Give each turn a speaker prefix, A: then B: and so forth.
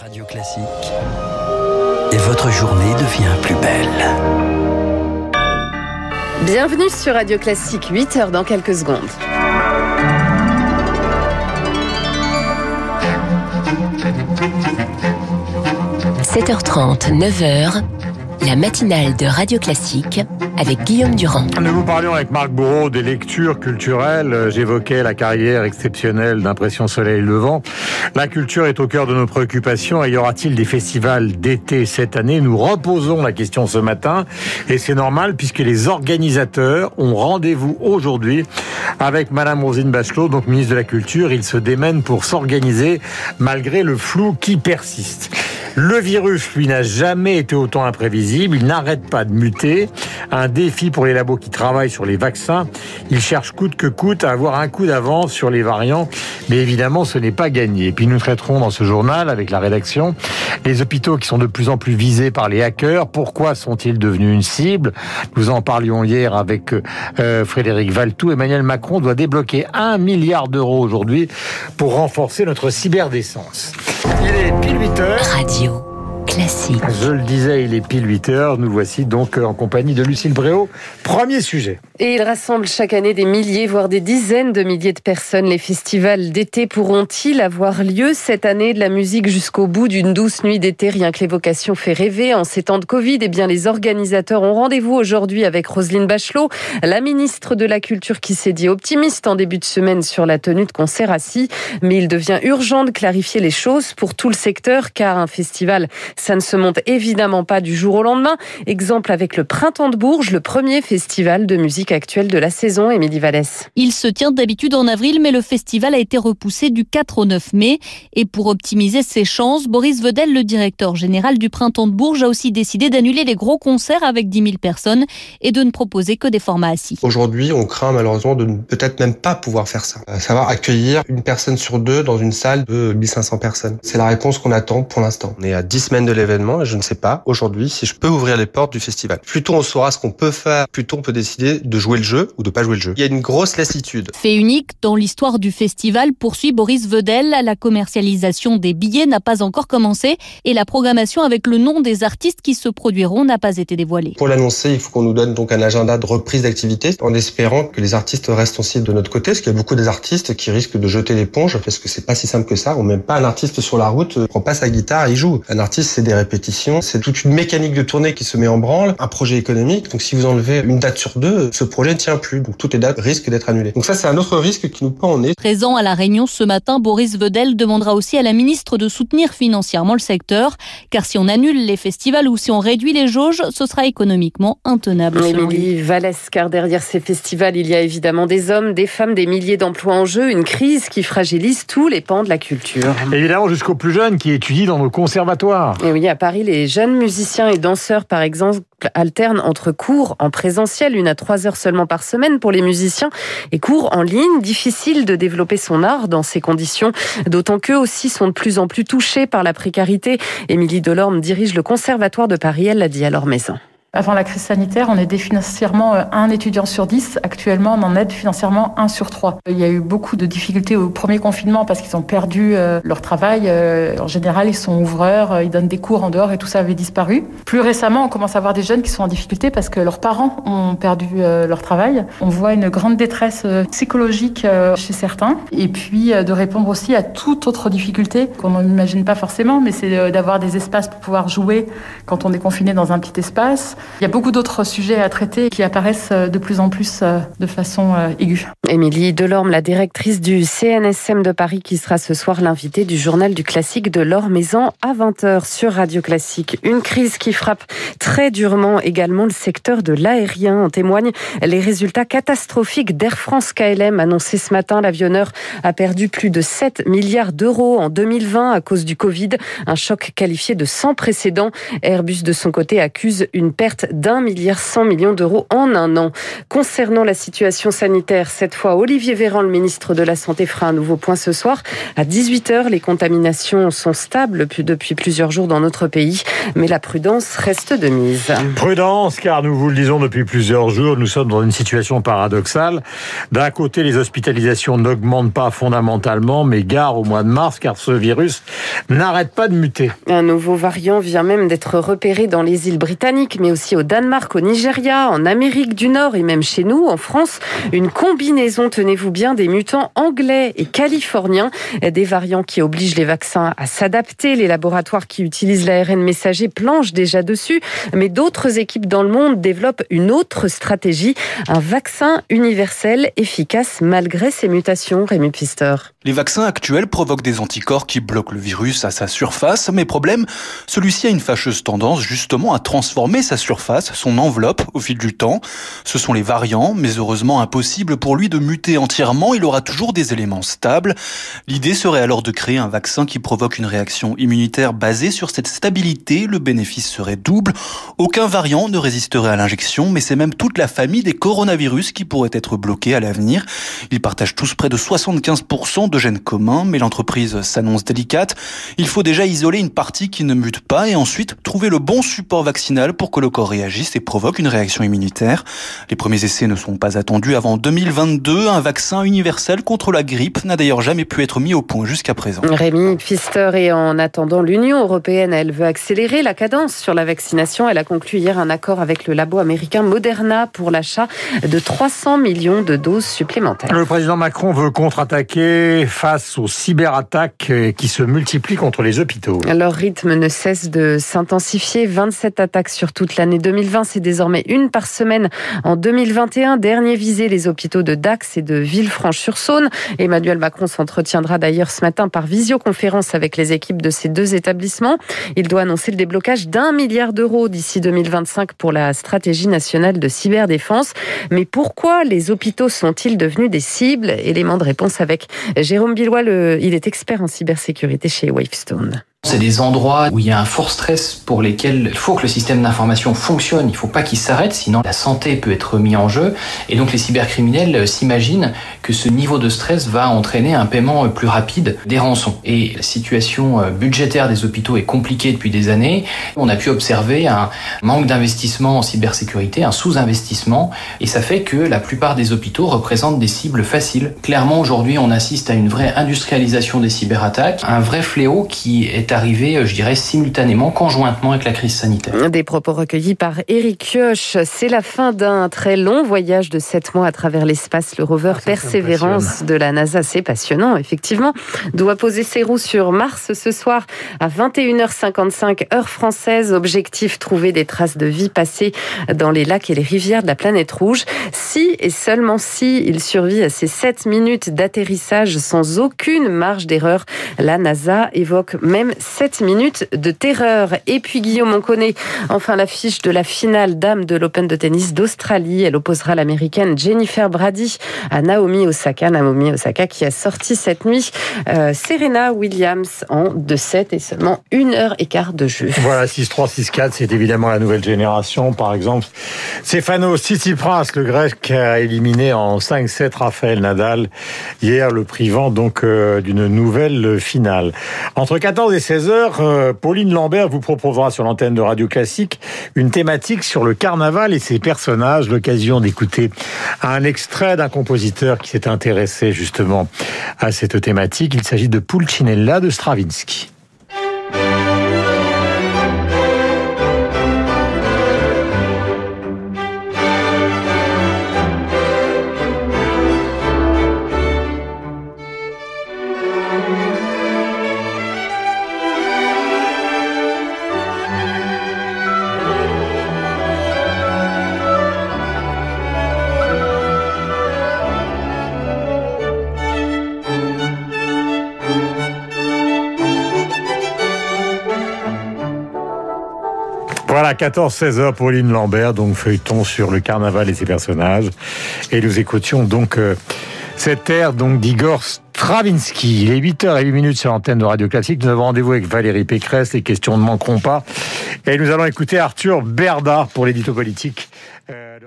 A: Radio Classique. Et votre journée devient plus belle.
B: Bienvenue sur Radio Classique, 8 heures dans quelques secondes.
C: « 7h30, 9h, la matinale de Radio Classique avec Guillaume Durand.
D: Nous vous parlions avec Marc Bourreau des lectures culturelles. J'évoquais la carrière exceptionnelle d'Impression Soleil Levant. La culture est au cœur de nos préoccupations y aura-t-il des festivals d'été cette année? Nous reposons la question ce matin et c'est normal puisque les organisateurs ont rendez-vous aujourd'hui avec Madame Rosine Bachelot, donc ministre de la Culture. Ils se démènent pour s'organiser malgré le flou qui persiste. Le virus, lui, n'a jamais été autant imprévisible. Il n'arrête pas de muter. Un défi pour les labos qui travaillent sur les vaccins. Ils cherchent coûte que coûte à avoir un coup d'avance sur les variants. Mais évidemment, ce n'est pas gagné. Et puis nous traiterons dans ce journal, avec la rédaction, les hôpitaux qui sont de plus en plus visés par les hackers. Pourquoi sont-ils devenus une cible? Nous en parlions hier avec euh, Frédéric Valtou. Emmanuel Macron doit débloquer un milliard d'euros aujourd'hui pour renforcer notre cyberdécence. Il est pile 8 heures.
C: Radio classique.
D: Je le disais, il est pile 8 heures. Nous voici donc en compagnie de Lucille Bréau. Premier sujet.
B: Et il rassemble chaque année des milliers, voire des dizaines de milliers de personnes. Les festivals d'été pourront-ils avoir lieu cette année de la musique jusqu'au bout d'une douce nuit d'été? Rien que l'évocation fait rêver. En ces temps de Covid, eh bien, les organisateurs ont rendez-vous aujourd'hui avec Roselyne Bachelot, la ministre de la Culture qui s'est dit optimiste en début de semaine sur la tenue de concert assis. Mais il devient urgent de clarifier les choses pour tout le secteur car un festival, ça ne se monte évidemment pas du jour au lendemain. Exemple avec le Printemps de Bourges, le premier festival de musique actuelle de la saison, Émilie Vallès.
E: Il se tient d'habitude en avril, mais le festival a été repoussé du 4 au 9 mai. Et pour optimiser ses chances, Boris Vedel, le directeur général du Printemps de Bourges, a aussi décidé d'annuler les gros concerts avec 10 000 personnes et de ne proposer que des formats assis.
F: Aujourd'hui, on craint malheureusement de ne peut-être même pas pouvoir faire ça. À savoir accueillir une personne sur deux dans une salle de 1500 personnes. C'est la réponse qu'on attend pour l'instant. On est à 10 semaines de l'événement et je ne sais pas aujourd'hui si je peux ouvrir les portes du festival. Plus tôt on saura ce qu'on peut faire, plus tôt on peut décider de jouer le jeu ou de pas jouer le jeu. Il y a une grosse lassitude.
E: Fait unique dans l'histoire du festival, poursuit Boris Vedel, la commercialisation des billets n'a pas encore commencé et la programmation avec le nom des artistes qui se produiront n'a pas été dévoilée.
F: Pour l'annoncer, il faut qu'on nous donne donc un agenda de reprise d'activité en espérant que les artistes restent aussi de notre côté, parce qu'il y a beaucoup des artistes qui risquent de jeter l'éponge parce que c'est pas si simple que ça. On met pas un artiste sur la route, prend pas sa guitare, il joue. Un artiste, c'est des répétitions, c'est toute une mécanique de tournée qui se met en branle, un projet économique. Donc si vous enlevez une date sur deux, ce projet ne tient plus. Donc toutes les dates risquent d'être annulées. Donc ça, c'est un autre risque qui nous pend en nez.
E: Présent à la Réunion ce matin, Boris Vedel demandera aussi à la ministre de soutenir financièrement le secteur, car si on annule les festivals ou si on réduit les jauges, ce sera économiquement intenable.
B: Émilie Vallès, car derrière ces festivals, il y a évidemment des hommes, des femmes, des milliers d'emplois en jeu, une crise qui fragilise tous les pans de la culture.
D: Évidemment, jusqu'aux plus jeunes qui étudient dans nos conservatoires.
B: Et oui, à Paris, les jeunes musiciens et danseurs, par exemple, alternent entre cours en présentiel, une à trois heures seulement par semaine pour les musiciens, et cours en ligne. Difficile de développer son art dans ces conditions, d'autant qu'eux aussi sont de plus en plus touchés par la précarité. Émilie Delorme dirige le Conservatoire de Paris, elle l'a dit à leur maison.
G: Avant la crise sanitaire, on aidait financièrement un étudiant sur dix. Actuellement, on en aide financièrement un sur trois. Il y a eu beaucoup de difficultés au premier confinement parce qu'ils ont perdu leur travail. En général, ils sont ouvreurs, ils donnent des cours en dehors et tout ça avait disparu. Plus récemment, on commence à voir des jeunes qui sont en difficulté parce que leurs parents ont perdu leur travail. On voit une grande détresse psychologique chez certains. Et puis, de répondre aussi à toute autre difficulté qu'on n'imagine pas forcément, mais c'est d'avoir des espaces pour pouvoir jouer quand on est confiné dans un petit espace. Il y a beaucoup d'autres sujets à traiter qui apparaissent de plus en plus de façon aiguë.
B: Émilie Delorme, la directrice du CNSM de Paris, qui sera ce soir l'invitée du journal du classique de Laure Maison à 20h sur Radio Classique. Une crise qui frappe très durement également le secteur de l'aérien. En témoignent les résultats catastrophiques d'Air France KLM annoncés ce matin. L'avionneur a perdu plus de 7 milliards d'euros en 2020 à cause du Covid. Un choc qualifié de sans précédent. Airbus, de son côté, accuse une perte perte d'un milliard cent millions d'euros en un an. Concernant la situation sanitaire, cette fois, Olivier Véran, le ministre de la Santé, fera un nouveau point ce soir. À 18h, les contaminations sont stables depuis plusieurs jours dans notre pays, mais la prudence reste de mise.
D: Prudence, car nous vous le disons depuis plusieurs jours, nous sommes dans une situation paradoxale. D'un côté, les hospitalisations n'augmentent pas fondamentalement, mais gare au mois de mars, car ce virus n'arrête pas de muter.
B: Un nouveau variant vient même d'être repéré dans les îles britanniques, mais aussi au Danemark, au Nigeria, en Amérique du Nord et même chez nous, en France. Une combinaison, tenez-vous bien, des mutants anglais et californiens, des variants qui obligent les vaccins à s'adapter. Les laboratoires qui utilisent l'ARN messager planchent déjà dessus, mais d'autres équipes dans le monde développent une autre stratégie, un vaccin universel efficace malgré ces mutations, Rémi Pfister.
H: Les vaccins actuels provoquent des anticorps qui bloquent le virus à sa surface, mais problème, celui-ci a une fâcheuse tendance justement à transformer sa surface, son enveloppe, au fil du temps. Ce sont les variants, mais heureusement impossible pour lui de muter entièrement, il aura toujours des éléments stables. L'idée serait alors de créer un vaccin qui provoque une réaction immunitaire basée sur cette stabilité, le bénéfice serait double. Aucun variant ne résisterait à l'injection, mais c'est même toute la famille des coronavirus qui pourrait être bloquée à l'avenir. Ils partagent tous près de 75% de gènes communs, mais l'entreprise s'annonce délicate. Il faut déjà isoler une partie qui ne mute pas et ensuite trouver le bon support vaccinal pour que le corps réagisse et provoque une réaction immunitaire. Les premiers essais ne sont pas attendus avant 2022. Un vaccin universel contre la grippe n'a d'ailleurs jamais pu être mis au point jusqu'à présent.
B: Rémi Pfister et en attendant l'Union européenne, elle veut accélérer la cadence sur la vaccination. Elle a conclu hier un accord avec le labo américain Moderna pour l'achat de 300 millions de doses supplémentaires.
D: Le président Macron veut contre-attaquer face aux cyberattaques qui se multiplient contre les hôpitaux.
B: Leur rythme ne cesse de s'intensifier. 27 attaques sur toute l'année 2020. C'est désormais une par semaine en 2021. Dernier visé les hôpitaux de Dax et de Villefranche-sur-Saône. Emmanuel Macron s'entretiendra d'ailleurs ce matin par visioconférence avec les équipes de ces deux établissements. Il doit annoncer le déblocage d'un milliard d'euros d'ici 2025 pour la stratégie nationale de cyberdéfense. Mais pourquoi les hôpitaux sont-ils devenus des cibles? Élément de réponse avec Jérôme Billois, il est expert en cybersécurité chez Wavestone.
I: C'est des endroits où il y a un fort stress pour lesquels il faut que le système d'information fonctionne, il ne faut pas qu'il s'arrête, sinon la santé peut être mis en jeu. Et donc les cybercriminels s'imaginent que ce niveau de stress va entraîner un paiement plus rapide des rançons. Et la situation budgétaire des hôpitaux est compliquée depuis des années. On a pu observer un manque d'investissement en cybersécurité, un sous-investissement, et ça fait que la plupart des hôpitaux représentent des cibles faciles. Clairement, aujourd'hui, on assiste à une vraie industrialisation des cyberattaques, un vrai fléau qui est arrivé, je dirais, simultanément, conjointement avec la crise sanitaire.
B: Des propos recueillis par Eric Kioch. C'est la fin d'un très long voyage de sept mois à travers l'espace. Le rover ah, Persévérance de la NASA, c'est passionnant, effectivement, doit poser ses roues sur Mars ce soir à 21h55 heure française. Objectif, trouver des traces de vie passées dans les lacs et les rivières de la planète rouge. Si et seulement si il survit à ces 7 minutes d'atterrissage sans aucune marge d'erreur, la NASA évoque même 7 minutes de terreur. Et puis Guillaume, on connaît enfin l'affiche de la finale dame de l'Open de tennis d'Australie. Elle opposera l'américaine Jennifer Brady à Naomi Osaka. Naomi Osaka qui a sorti cette nuit euh, Serena Williams en 2-7 et seulement une heure et quart de jeu.
D: Voilà, 6-3, 6-4, c'est évidemment la nouvelle génération. Par exemple, Stefano Tsitsipas, le grec, a éliminé en 5-7 Raphaël Nadal hier, le privant donc euh, d'une nouvelle finale. Entre 14 et 16 16h, euh, Pauline Lambert vous proposera sur l'antenne de Radio Classique une thématique sur le carnaval et ses personnages. L'occasion d'écouter un extrait d'un compositeur qui s'est intéressé justement à cette thématique. Il s'agit de Pulcinella de Stravinsky. Voilà, 14-16 heures, Pauline Lambert, donc feuilleton sur le carnaval et ses personnages. Et nous écoutions donc euh, cette air d'Igor Stravinsky. Il est 8h08 minutes sur l'antenne de Radio Classique. Nous avons rendez-vous avec Valérie Pécresse. Les questions ne manqueront pas. Et nous allons écouter Arthur Berdard pour l'édito politique. Euh,